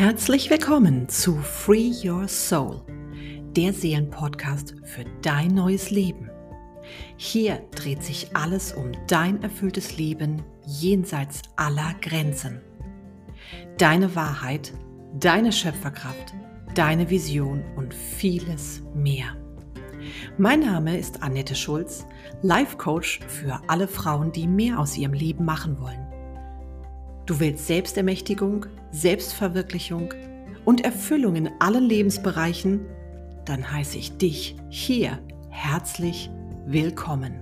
Herzlich willkommen zu Free Your Soul, der Seelenpodcast für dein neues Leben. Hier dreht sich alles um dein erfülltes Leben jenseits aller Grenzen. Deine Wahrheit, deine Schöpferkraft, deine Vision und vieles mehr. Mein Name ist Annette Schulz, Life Coach für alle Frauen, die mehr aus ihrem Leben machen wollen. Du willst Selbstermächtigung, Selbstverwirklichung und Erfüllung in allen Lebensbereichen? Dann heiße ich dich hier herzlich willkommen.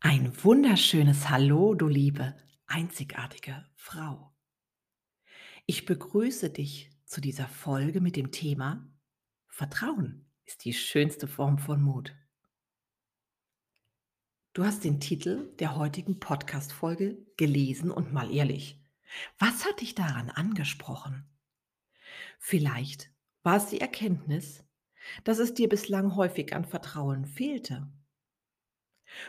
Ein wunderschönes Hallo, du liebe, einzigartige Frau. Ich begrüße dich zu dieser Folge mit dem Thema Vertrauen ist die schönste Form von Mut. Du hast den Titel der heutigen Podcast-Folge gelesen und mal ehrlich. Was hat dich daran angesprochen? Vielleicht war es die Erkenntnis, dass es dir bislang häufig an Vertrauen fehlte.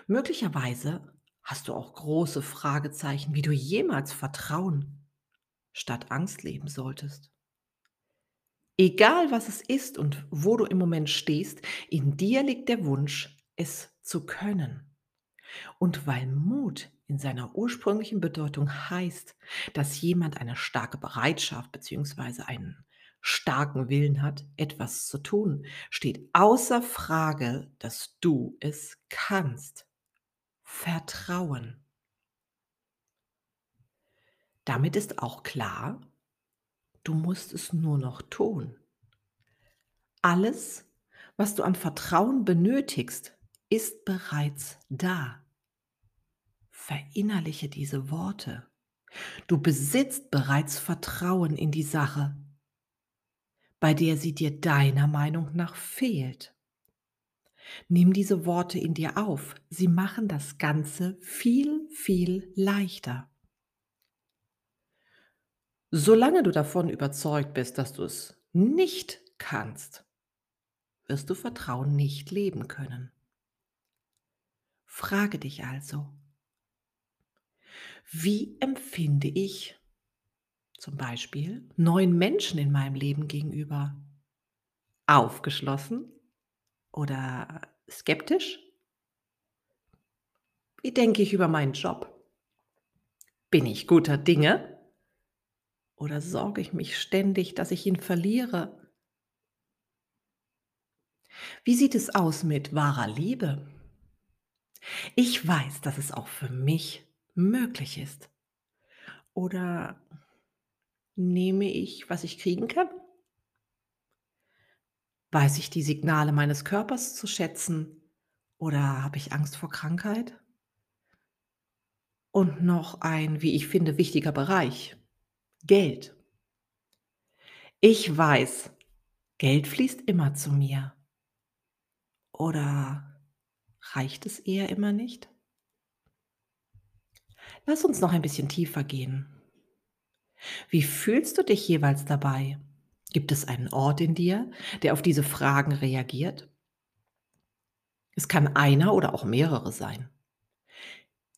Möglicherweise hast du auch große Fragezeichen, wie du jemals Vertrauen statt Angst leben solltest. Egal was es ist und wo du im Moment stehst, in dir liegt der Wunsch, es zu können. Und weil Mut in seiner ursprünglichen Bedeutung heißt, dass jemand eine starke Bereitschaft bzw. einen starken Willen hat, etwas zu tun, steht außer Frage, dass du es kannst. Vertrauen. Damit ist auch klar, Du musst es nur noch tun. Alles, was du an Vertrauen benötigst, ist bereits da. Verinnerliche diese Worte. Du besitzt bereits Vertrauen in die Sache, bei der sie dir deiner Meinung nach fehlt. Nimm diese Worte in dir auf. Sie machen das Ganze viel, viel leichter. Solange du davon überzeugt bist, dass du es nicht kannst, wirst du Vertrauen nicht leben können. Frage dich also, wie empfinde ich zum Beispiel neuen Menschen in meinem Leben gegenüber? Aufgeschlossen oder skeptisch? Wie denke ich über meinen Job? Bin ich guter Dinge? Oder sorge ich mich ständig, dass ich ihn verliere? Wie sieht es aus mit wahrer Liebe? Ich weiß, dass es auch für mich möglich ist. Oder nehme ich, was ich kriegen kann? Weiß ich die Signale meines Körpers zu schätzen? Oder habe ich Angst vor Krankheit? Und noch ein, wie ich finde, wichtiger Bereich. Geld. Ich weiß, Geld fließt immer zu mir. Oder reicht es eher immer nicht? Lass uns noch ein bisschen tiefer gehen. Wie fühlst du dich jeweils dabei? Gibt es einen Ort in dir, der auf diese Fragen reagiert? Es kann einer oder auch mehrere sein.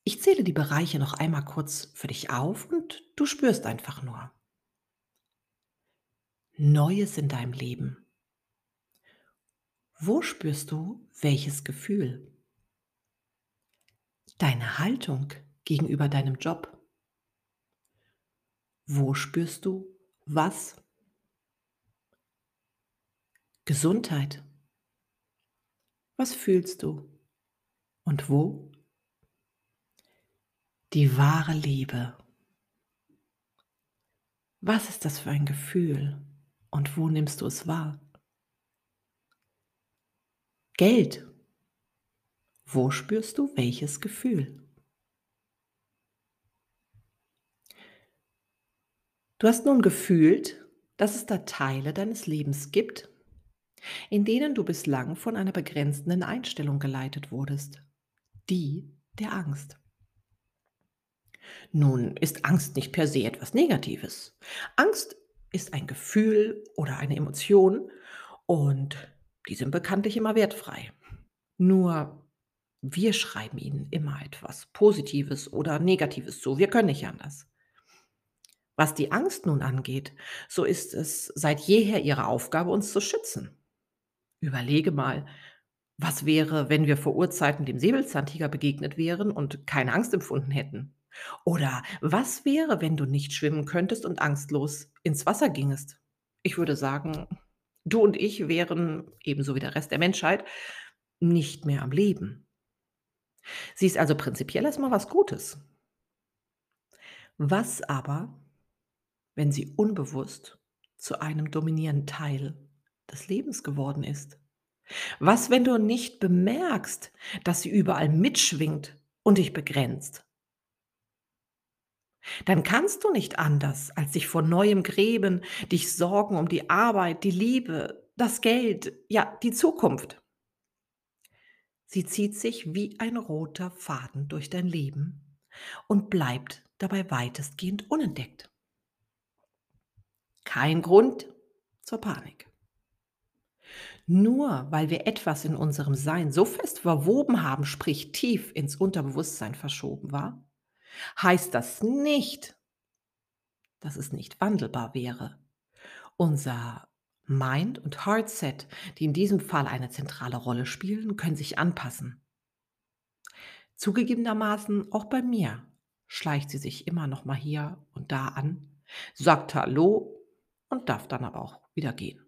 Ich zähle die Bereiche noch einmal kurz für dich auf und du spürst einfach nur. Neues in deinem Leben. Wo spürst du welches Gefühl? Deine Haltung gegenüber deinem Job. Wo spürst du was? Gesundheit. Was fühlst du? Und wo? Die wahre Liebe. Was ist das für ein Gefühl und wo nimmst du es wahr? Geld. Wo spürst du welches Gefühl? Du hast nun gefühlt, dass es da Teile deines Lebens gibt, in denen du bislang von einer begrenzenden Einstellung geleitet wurdest, die der Angst. Nun ist Angst nicht per se etwas Negatives. Angst ist ein Gefühl oder eine Emotion und die sind bekanntlich immer wertfrei. Nur Wir schreiben ihnen immer etwas Positives oder Negatives zu. Wir können nicht anders. Was die Angst nun angeht, so ist es seit jeher ihre Aufgabe, uns zu schützen. Überlege mal, was wäre, wenn wir vor Urzeiten dem Säbelzahntiger begegnet wären und keine Angst empfunden hätten? Oder was wäre, wenn du nicht schwimmen könntest und angstlos ins Wasser gingest? Ich würde sagen, du und ich wären, ebenso wie der Rest der Menschheit, nicht mehr am Leben. Sie ist also prinzipiell erstmal was Gutes. Was aber, wenn sie unbewusst zu einem dominierenden Teil des Lebens geworden ist? Was, wenn du nicht bemerkst, dass sie überall mitschwingt und dich begrenzt? Dann kannst du nicht anders, als dich vor neuem gräben, dich sorgen um die Arbeit, die Liebe, das Geld, ja, die Zukunft. Sie zieht sich wie ein roter Faden durch dein Leben und bleibt dabei weitestgehend unentdeckt. Kein Grund zur Panik. Nur weil wir etwas in unserem Sein so fest verwoben haben, sprich tief ins Unterbewusstsein verschoben war, heißt das nicht, dass es nicht wandelbar wäre. Unser Mind und Heartset, die in diesem Fall eine zentrale Rolle spielen, können sich anpassen. Zugegebenermaßen auch bei mir schleicht sie sich immer noch mal hier und da an, sagt Hallo und darf dann aber auch wieder gehen.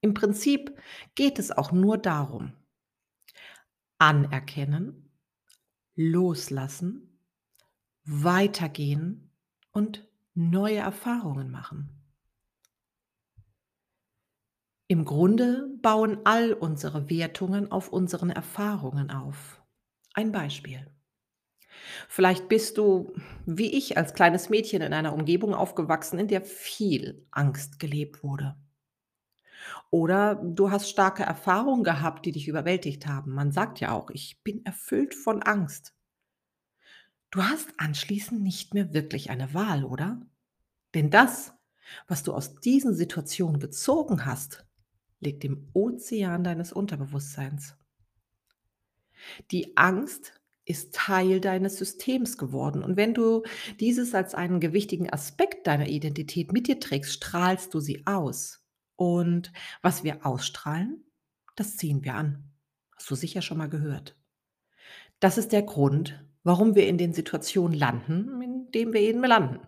Im Prinzip geht es auch nur darum, anerkennen, loslassen, weitergehen und neue Erfahrungen machen. Im Grunde bauen all unsere Wertungen auf unseren Erfahrungen auf. Ein Beispiel. Vielleicht bist du, wie ich, als kleines Mädchen in einer Umgebung aufgewachsen, in der viel Angst gelebt wurde. Oder du hast starke Erfahrungen gehabt, die dich überwältigt haben. Man sagt ja auch, ich bin erfüllt von Angst. Du hast anschließend nicht mehr wirklich eine Wahl, oder? Denn das, was du aus diesen Situationen gezogen hast, liegt im Ozean deines Unterbewusstseins. Die Angst ist Teil deines Systems geworden. Und wenn du dieses als einen gewichtigen Aspekt deiner Identität mit dir trägst, strahlst du sie aus. Und was wir ausstrahlen, das ziehen wir an. Hast du sicher schon mal gehört. Das ist der Grund, warum wir in den Situationen landen, in denen wir eben landen.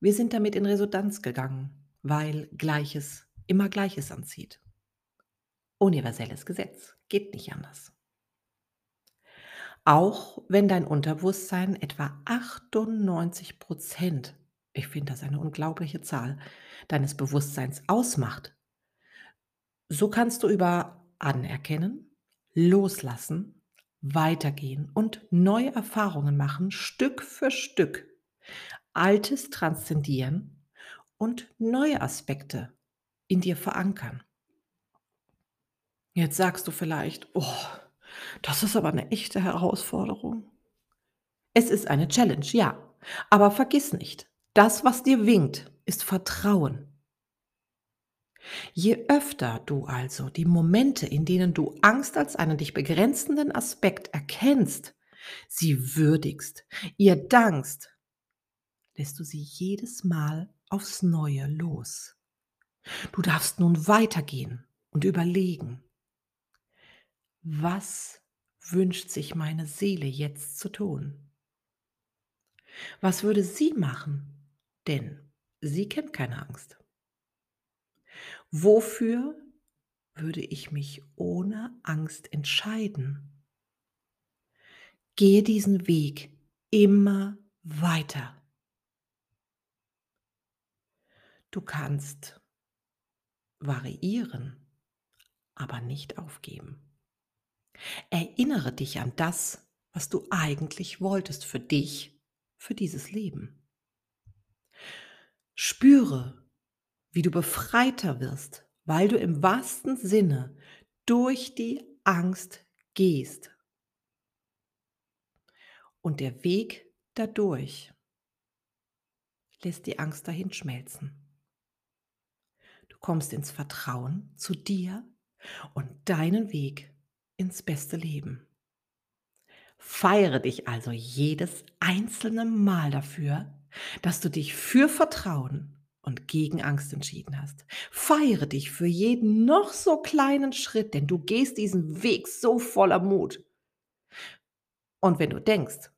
Wir sind damit in Resonanz gegangen, weil Gleiches immer Gleiches anzieht. Universelles Gesetz, geht nicht anders. Auch wenn dein Unterbewusstsein etwa 98 Prozent, ich finde das eine unglaubliche Zahl, deines Bewusstseins ausmacht, so kannst du über Anerkennen, Loslassen, Weitergehen und neue Erfahrungen machen, Stück für Stück, Altes transzendieren und neue Aspekte in dir verankern. Jetzt sagst du vielleicht, oh, das ist aber eine echte Herausforderung. Es ist eine Challenge, ja, aber vergiss nicht, das, was dir winkt, ist Vertrauen. Je öfter du also die Momente, in denen du Angst als einen dich begrenzenden Aspekt erkennst, sie würdigst, ihr dankst, lässt du sie jedes Mal aufs Neue los. Du darfst nun weitergehen und überlegen, was wünscht sich meine Seele jetzt zu tun? Was würde sie machen? Denn sie kennt keine Angst. Wofür würde ich mich ohne Angst entscheiden? Gehe diesen Weg immer weiter. Du kannst variieren, aber nicht aufgeben. Erinnere dich an das, was du eigentlich wolltest für dich, für dieses Leben. Spüre, wie du befreiter wirst, weil du im wahrsten Sinne durch die Angst gehst. Und der Weg dadurch lässt die Angst dahin schmelzen kommst ins Vertrauen zu dir und deinen Weg ins beste Leben. Feiere dich also jedes einzelne Mal dafür, dass du dich für Vertrauen und gegen Angst entschieden hast. Feiere dich für jeden noch so kleinen Schritt, denn du gehst diesen Weg so voller Mut. Und wenn du denkst,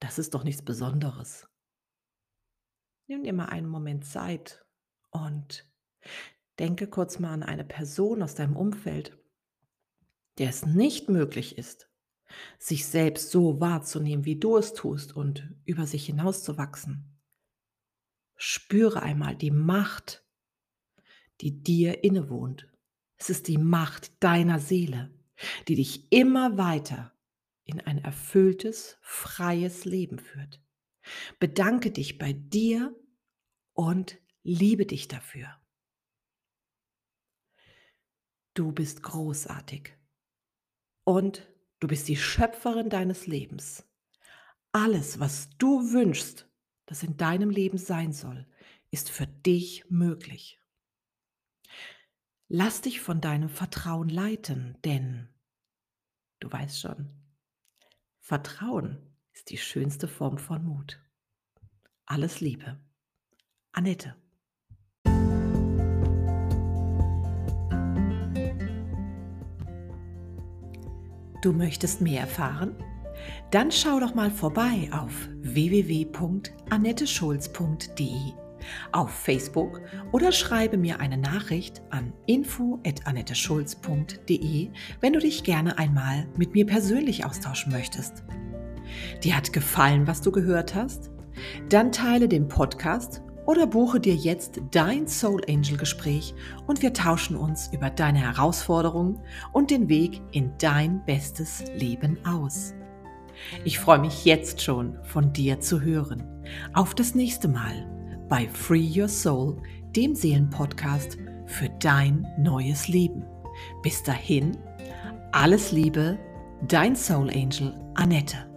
das ist doch nichts Besonderes, nimm dir mal einen Moment Zeit und denke kurz mal an eine Person aus deinem Umfeld, der es nicht möglich ist, sich selbst so wahrzunehmen, wie du es tust und über sich hinauszuwachsen. Spüre einmal die Macht, die dir innewohnt. Es ist die Macht deiner Seele, die dich immer weiter in ein erfülltes, freies Leben führt. Bedanke dich bei dir und liebe dich dafür. Du bist großartig und du bist die Schöpferin deines Lebens. Alles, was du wünschst, das in deinem Leben sein soll, ist für dich möglich. Lass dich von deinem Vertrauen leiten, denn du weißt schon, Vertrauen ist die schönste Form von Mut. Alles Liebe. Annette. Du möchtest mehr erfahren? Dann schau doch mal vorbei auf www.annetteschulz.de auf Facebook oder schreibe mir eine Nachricht an info@annetteschulz.de, wenn du dich gerne einmal mit mir persönlich austauschen möchtest. Dir hat gefallen, was du gehört hast? Dann teile den Podcast oder buche dir jetzt dein Soul Angel Gespräch und wir tauschen uns über deine Herausforderungen und den Weg in dein bestes Leben aus. Ich freue mich jetzt schon, von dir zu hören. Auf das nächste Mal bei Free Your Soul, dem Seelenpodcast für dein neues Leben. Bis dahin, alles Liebe, dein Soul Angel Annette.